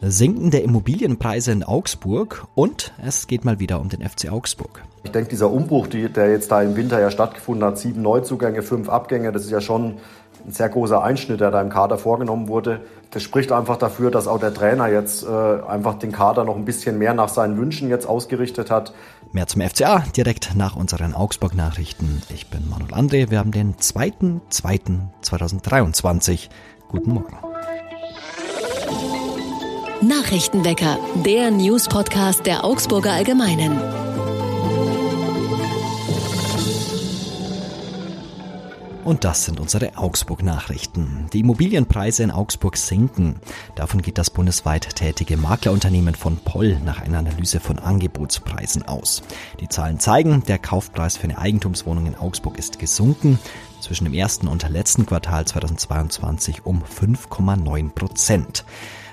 sinkende Immobilienpreise in Augsburg und es geht mal wieder um den FC Augsburg. Ich denke, dieser Umbruch, der jetzt da im Winter ja stattgefunden hat, sieben Neuzugänge, fünf Abgänge, das ist ja schon ein sehr großer Einschnitt, der da im Kader vorgenommen wurde. Das spricht einfach dafür, dass auch der Trainer jetzt äh, einfach den Kader noch ein bisschen mehr nach seinen Wünschen jetzt ausgerichtet hat. Mehr zum FCA direkt nach unseren Augsburg-Nachrichten. Ich bin Manuel André. Wir haben den 2.2.2023. Guten Morgen. Nachrichtenwecker, der News-Podcast der Augsburger Allgemeinen. Und das sind unsere Augsburg-Nachrichten. Die Immobilienpreise in Augsburg sinken. Davon geht das bundesweit tätige Maklerunternehmen von Poll nach einer Analyse von Angebotspreisen aus. Die Zahlen zeigen, der Kaufpreis für eine Eigentumswohnung in Augsburg ist gesunken. Zwischen dem ersten und letzten Quartal 2022 um 5,9 Prozent.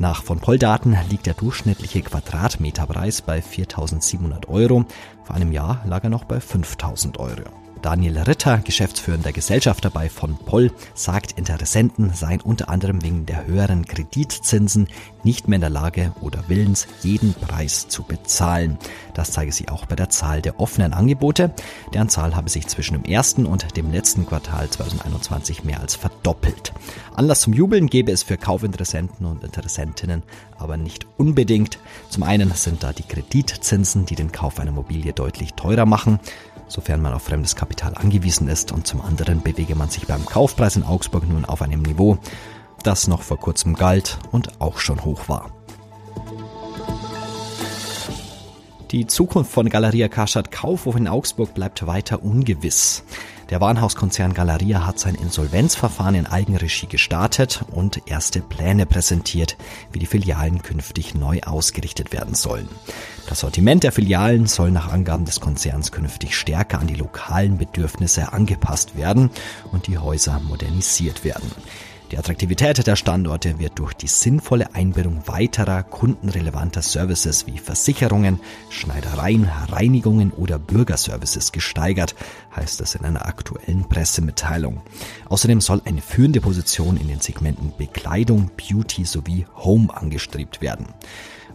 Nach von Poll-Daten liegt der durchschnittliche Quadratmeterpreis bei 4.700 Euro. Vor einem Jahr lag er noch bei 5.000 Euro. Daniel Ritter, geschäftsführender Gesellschafter bei von Poll, sagt, Interessenten seien unter anderem wegen der höheren Kreditzinsen nicht mehr in der Lage oder willens, jeden Preis zu bezahlen. Das zeige sie auch bei der Zahl der offenen Angebote. Deren Zahl habe sich zwischen dem ersten und dem letzten Quartal 2021 mehr als verdoppelt. Anlass zum Jubeln gäbe es für Kaufinteressenten und Interessentinnen aber nicht unbedingt. Zum einen sind da die Kreditzinsen, die den Kauf einer Immobilie deutlich teurer machen sofern man auf fremdes Kapital angewiesen ist und zum anderen bewege man sich beim Kaufpreis in Augsburg nun auf einem Niveau, das noch vor kurzem galt und auch schon hoch war. Die Zukunft von Galeria Karstadt Kaufhof in Augsburg bleibt weiter ungewiss. Der Warenhauskonzern Galeria hat sein Insolvenzverfahren in Eigenregie gestartet und erste Pläne präsentiert, wie die Filialen künftig neu ausgerichtet werden sollen. Das Sortiment der Filialen soll nach Angaben des Konzerns künftig stärker an die lokalen Bedürfnisse angepasst werden und die Häuser modernisiert werden. Die Attraktivität der Standorte wird durch die sinnvolle Einbindung weiterer kundenrelevanter Services wie Versicherungen, Schneidereien, Reinigungen oder Bürgerservices gesteigert, heißt es in einer aktuellen Pressemitteilung. Außerdem soll eine führende Position in den Segmenten Bekleidung, Beauty sowie Home angestrebt werden.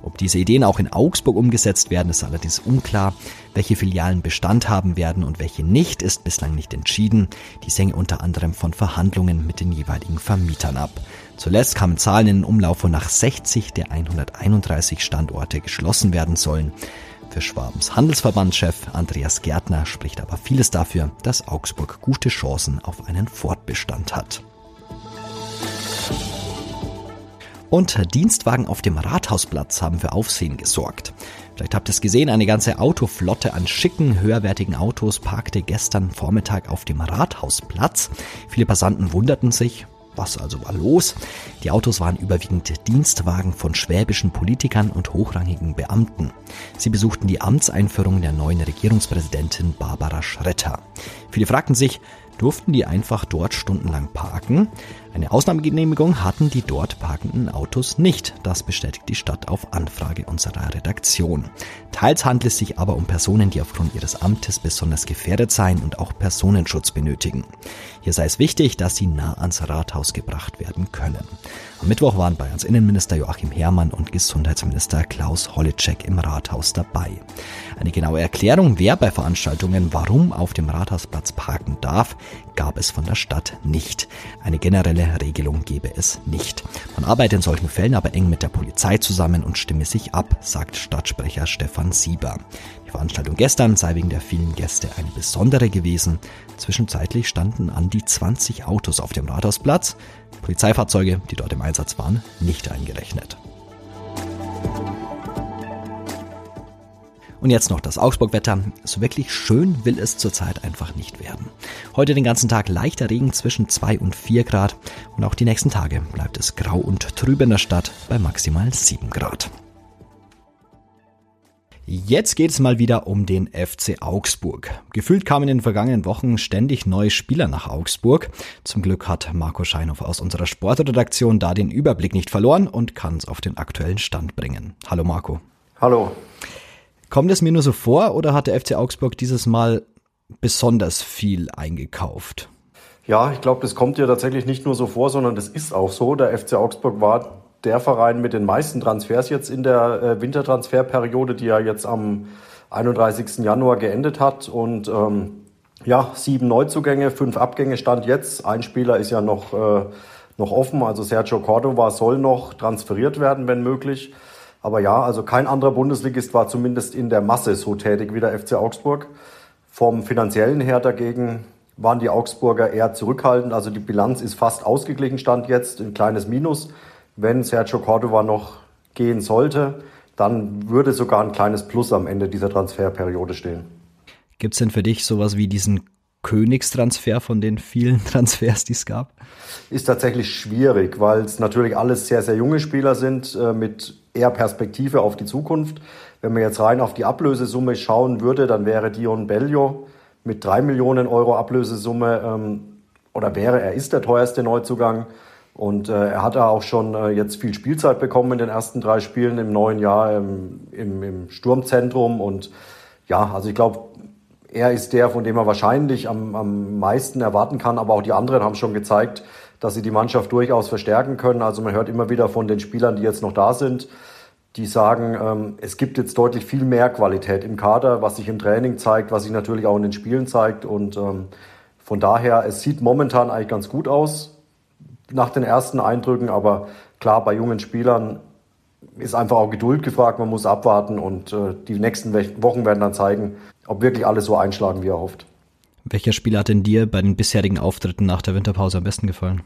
Ob diese Ideen auch in Augsburg umgesetzt werden, ist allerdings unklar. Welche Filialen Bestand haben werden und welche nicht, ist bislang nicht entschieden. Dies hängt unter anderem von Verhandlungen mit den jeweiligen Vermietern ab. Zuletzt kamen Zahlen in den Umlauf, wonach 60 der 131 Standorte geschlossen werden sollen. Für Schwabens Handelsverbandschef Andreas Gärtner spricht aber vieles dafür, dass Augsburg gute Chancen auf einen Fortbestand hat. Und Dienstwagen auf dem Rathausplatz haben für Aufsehen gesorgt. Vielleicht habt ihr es gesehen, eine ganze Autoflotte an schicken, höherwertigen Autos parkte gestern Vormittag auf dem Rathausplatz. Viele Passanten wunderten sich, was also war los? Die Autos waren überwiegend Dienstwagen von schwäbischen Politikern und hochrangigen Beamten. Sie besuchten die Amtseinführung der neuen Regierungspräsidentin Barbara Schretter. Viele fragten sich, durften die einfach dort stundenlang parken. Eine Ausnahmegenehmigung hatten die dort parkenden Autos nicht. Das bestätigt die Stadt auf Anfrage unserer Redaktion. Teils handelt es sich aber um Personen, die aufgrund ihres Amtes besonders gefährdet seien und auch Personenschutz benötigen. Hier sei es wichtig, dass sie nah ans Rathaus gebracht werden können. Am Mittwoch waren Bayerns Innenminister Joachim Herrmann und Gesundheitsminister Klaus Holleczek im Rathaus dabei. Eine genaue Erklärung, wer bei Veranstaltungen warum auf dem Rathausplatz parken darf, gab es von der Stadt nicht. Eine generelle Regelung gebe es nicht. Man arbeitet in solchen Fällen aber eng mit der Polizei zusammen und stimme sich ab, sagt Stadtsprecher Stefan Sieber. Die Veranstaltung gestern sei wegen der vielen Gäste eine besondere gewesen. Zwischenzeitlich standen an die 20 Autos auf dem Rathausplatz. Polizeifahrzeuge, die dort im Einsatz waren, nicht eingerechnet. Und jetzt noch das Augsburg-Wetter. So wirklich schön will es zurzeit einfach nicht werden. Heute den ganzen Tag leichter Regen zwischen 2 und 4 Grad und auch die nächsten Tage bleibt es grau und trüb in der Stadt bei maximal 7 Grad. Jetzt geht es mal wieder um den FC Augsburg. Gefühlt kamen in den vergangenen Wochen ständig neue Spieler nach Augsburg. Zum Glück hat Marco Scheinhoff aus unserer Sportredaktion da den Überblick nicht verloren und kann es auf den aktuellen Stand bringen. Hallo Marco. Hallo. Kommt es mir nur so vor oder hat der FC Augsburg dieses Mal besonders viel eingekauft? Ja, ich glaube, das kommt ja tatsächlich nicht nur so vor, sondern das ist auch so. Der FC Augsburg war der Verein mit den meisten Transfers jetzt in der äh, Wintertransferperiode, die ja jetzt am 31. Januar geendet hat. Und ähm, ja, sieben Neuzugänge, fünf Abgänge stand jetzt. Ein Spieler ist ja noch, äh, noch offen, also Sergio Cordova soll noch transferiert werden, wenn möglich. Aber ja, also kein anderer Bundesligist war zumindest in der Masse so tätig wie der FC Augsburg. Vom finanziellen her dagegen waren die Augsburger eher zurückhaltend. Also die Bilanz ist fast ausgeglichen, stand jetzt ein kleines Minus. Wenn Sergio Cordova noch gehen sollte, dann würde sogar ein kleines Plus am Ende dieser Transferperiode stehen. Gibt es denn für dich sowas wie diesen Königstransfer von den vielen Transfers, die es gab? Ist tatsächlich schwierig, weil es natürlich alles sehr, sehr junge Spieler sind äh, mit eher Perspektive auf die Zukunft. Wenn man jetzt rein auf die Ablösesumme schauen würde, dann wäre Dion Bellio mit drei Millionen Euro Ablösesumme ähm, oder wäre, er ist der teuerste Neuzugang. Und äh, er hat auch schon äh, jetzt viel Spielzeit bekommen in den ersten drei Spielen im neuen Jahr im, im, im Sturmzentrum. Und ja, also ich glaube, er ist der, von dem er wahrscheinlich am, am meisten erwarten kann. Aber auch die anderen haben schon gezeigt, dass sie die Mannschaft durchaus verstärken können. Also man hört immer wieder von den Spielern, die jetzt noch da sind, die sagen, ähm, es gibt jetzt deutlich viel mehr Qualität im Kader, was sich im Training zeigt, was sich natürlich auch in den Spielen zeigt. Und ähm, von daher, es sieht momentan eigentlich ganz gut aus nach den ersten Eindrücken. Aber klar, bei jungen Spielern ist einfach auch Geduld gefragt. Man muss abwarten und äh, die nächsten Wochen werden dann zeigen, ob wirklich alles so einschlagen, wie er hofft. Welcher Spieler hat denn dir bei den bisherigen Auftritten nach der Winterpause am besten gefallen?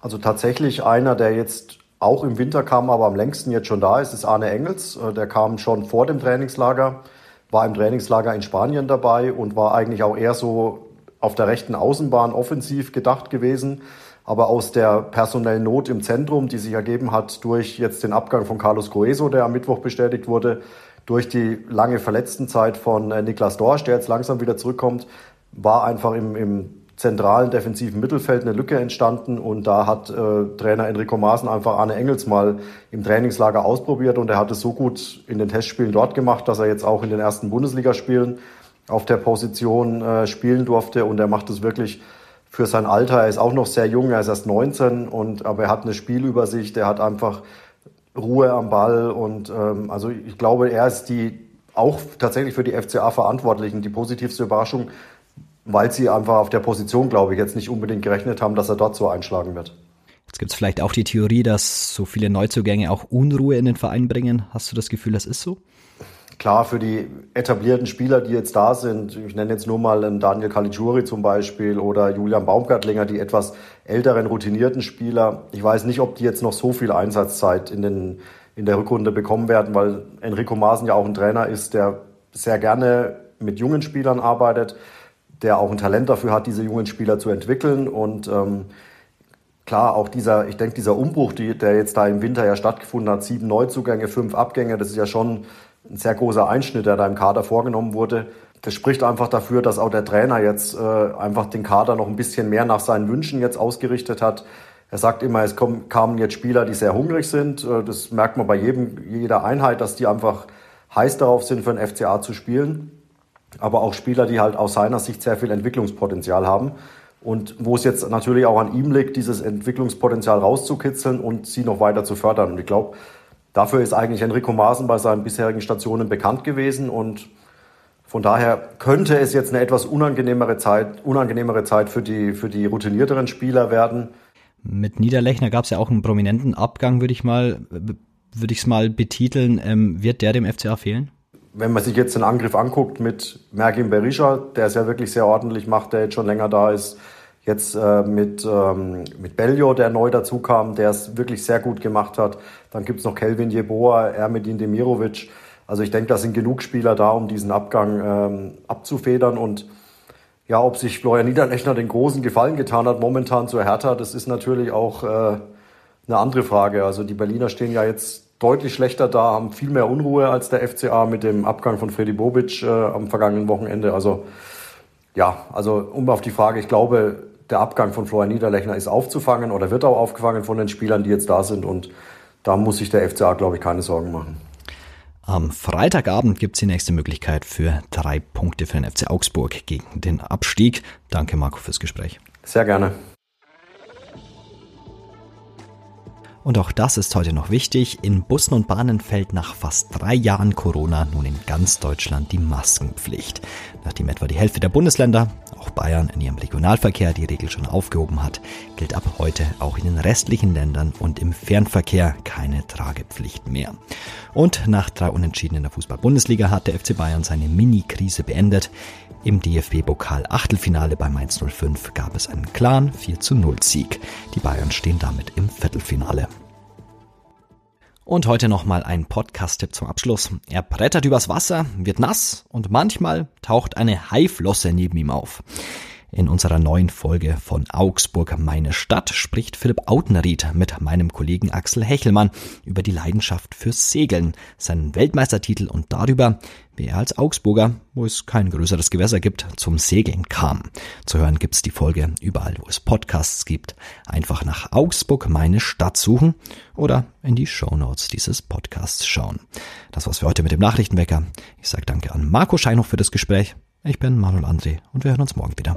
Also tatsächlich einer, der jetzt auch im Winter kam, aber am längsten jetzt schon da ist, ist Arne Engels. Äh, der kam schon vor dem Trainingslager, war im Trainingslager in Spanien dabei und war eigentlich auch eher so auf der rechten Außenbahn offensiv gedacht gewesen. Aber aus der personellen Not im Zentrum, die sich ergeben hat durch jetzt den Abgang von Carlos Coeso, der am Mittwoch bestätigt wurde, durch die lange Verletztenzeit von äh, Niklas Dorsch, der jetzt langsam wieder zurückkommt, war einfach im, im zentralen defensiven Mittelfeld eine Lücke entstanden und da hat äh, Trainer Enrico Maaßen einfach Arne Engels mal im Trainingslager ausprobiert und er hat es so gut in den Testspielen dort gemacht, dass er jetzt auch in den ersten Bundesligaspielen auf der Position äh, spielen durfte und er macht es wirklich für sein Alter. Er ist auch noch sehr jung, er ist erst 19 und aber er hat eine Spielübersicht, er hat einfach Ruhe am Ball und ähm, also ich glaube, er ist die auch tatsächlich für die FCA Verantwortlichen die positivste Überraschung weil sie einfach auf der Position, glaube ich, jetzt nicht unbedingt gerechnet haben, dass er dort so einschlagen wird. Jetzt gibt es vielleicht auch die Theorie, dass so viele Neuzugänge auch Unruhe in den Verein bringen. Hast du das Gefühl, das ist so? Klar, für die etablierten Spieler, die jetzt da sind, ich nenne jetzt nur mal Daniel Caligiuri zum Beispiel oder Julian Baumgartlinger, die etwas älteren, routinierten Spieler. Ich weiß nicht, ob die jetzt noch so viel Einsatzzeit in, den, in der Rückrunde bekommen werden, weil Enrico Maaßen ja auch ein Trainer ist, der sehr gerne mit jungen Spielern arbeitet der auch ein Talent dafür hat, diese jungen Spieler zu entwickeln. Und ähm, klar, auch dieser, ich denke, dieser Umbruch, die, der jetzt da im Winter ja stattgefunden hat, sieben Neuzugänge, fünf Abgänge, das ist ja schon ein sehr großer Einschnitt, der da im Kader vorgenommen wurde. Das spricht einfach dafür, dass auch der Trainer jetzt äh, einfach den Kader noch ein bisschen mehr nach seinen Wünschen jetzt ausgerichtet hat. Er sagt immer, es kommen, kamen jetzt Spieler, die sehr hungrig sind. Äh, das merkt man bei jedem, jeder Einheit, dass die einfach heiß darauf sind, für den FCA zu spielen aber auch Spieler, die halt aus seiner Sicht sehr viel Entwicklungspotenzial haben. Und wo es jetzt natürlich auch an ihm liegt, dieses Entwicklungspotenzial rauszukitzeln und sie noch weiter zu fördern. Und ich glaube, dafür ist eigentlich Enrico Maaßen bei seinen bisherigen Stationen bekannt gewesen. Und von daher könnte es jetzt eine etwas unangenehmere Zeit, unangenehmere Zeit für die, für die routinierteren Spieler werden. Mit Niederlechner gab es ja auch einen prominenten Abgang, würde ich mal, würde ich es mal betiteln. Ähm, wird der dem FCA fehlen? Wenn man sich jetzt den Angriff anguckt mit Mergim Berisha, der es ja wirklich sehr ordentlich macht, der jetzt schon länger da ist, jetzt äh, mit, ähm, mit Bellio, der neu dazu kam, der es wirklich sehr gut gemacht hat. Dann gibt es noch Kelvin Jeboa, Ermedin Demirovic. Also ich denke, da sind genug Spieler da, um diesen Abgang ähm, abzufedern. Und ja, ob sich Florian Niederlechner den großen Gefallen getan hat, momentan zu Hertha, das ist natürlich auch äh, eine andere Frage. Also die Berliner stehen ja jetzt deutlich schlechter da, haben viel mehr Unruhe als der FCA mit dem Abgang von Freddy Bobic äh, am vergangenen Wochenende. Also ja, also um auf die Frage, ich glaube, der Abgang von Florian Niederlechner ist aufzufangen oder wird auch aufgefangen von den Spielern, die jetzt da sind. Und da muss sich der FCA, glaube ich, keine Sorgen machen. Am Freitagabend gibt es die nächste Möglichkeit für drei Punkte für den FC Augsburg gegen den Abstieg. Danke, Marco, fürs Gespräch. Sehr gerne. Und auch das ist heute noch wichtig. In Bussen und Bahnen fällt nach fast drei Jahren Corona nun in ganz Deutschland die Maskenpflicht. Nachdem etwa die Hälfte der Bundesländer, auch Bayern in ihrem Regionalverkehr die Regel schon aufgehoben hat, gilt ab heute auch in den restlichen Ländern und im Fernverkehr keine Tragepflicht mehr. Und nach drei Unentschieden in der Fußball-Bundesliga hat der FC Bayern seine Mini-Krise beendet. Im DFB-Pokal Achtelfinale bei Mainz 05 gab es einen klaren 4 zu 0 Sieg. Die Bayern stehen damit im Viertelfinale. Und heute nochmal ein Podcast-Tipp zum Abschluss. Er brettert übers Wasser, wird nass und manchmal taucht eine Haiflosse neben ihm auf. In unserer neuen Folge von Augsburg, meine Stadt, spricht Philipp Autenried mit meinem Kollegen Axel Hechelmann über die Leidenschaft fürs Segeln, seinen Weltmeistertitel und darüber, wie er als Augsburger, wo es kein größeres Gewässer gibt, zum Segeln kam. Zu hören gibt's die Folge überall, wo es Podcasts gibt. Einfach nach Augsburg, meine Stadt suchen oder in die Show Notes dieses Podcasts schauen. Das war's für heute mit dem Nachrichtenwecker. Ich sage danke an Marco Scheinhoff für das Gespräch. Ich bin Manuel André und wir hören uns morgen wieder.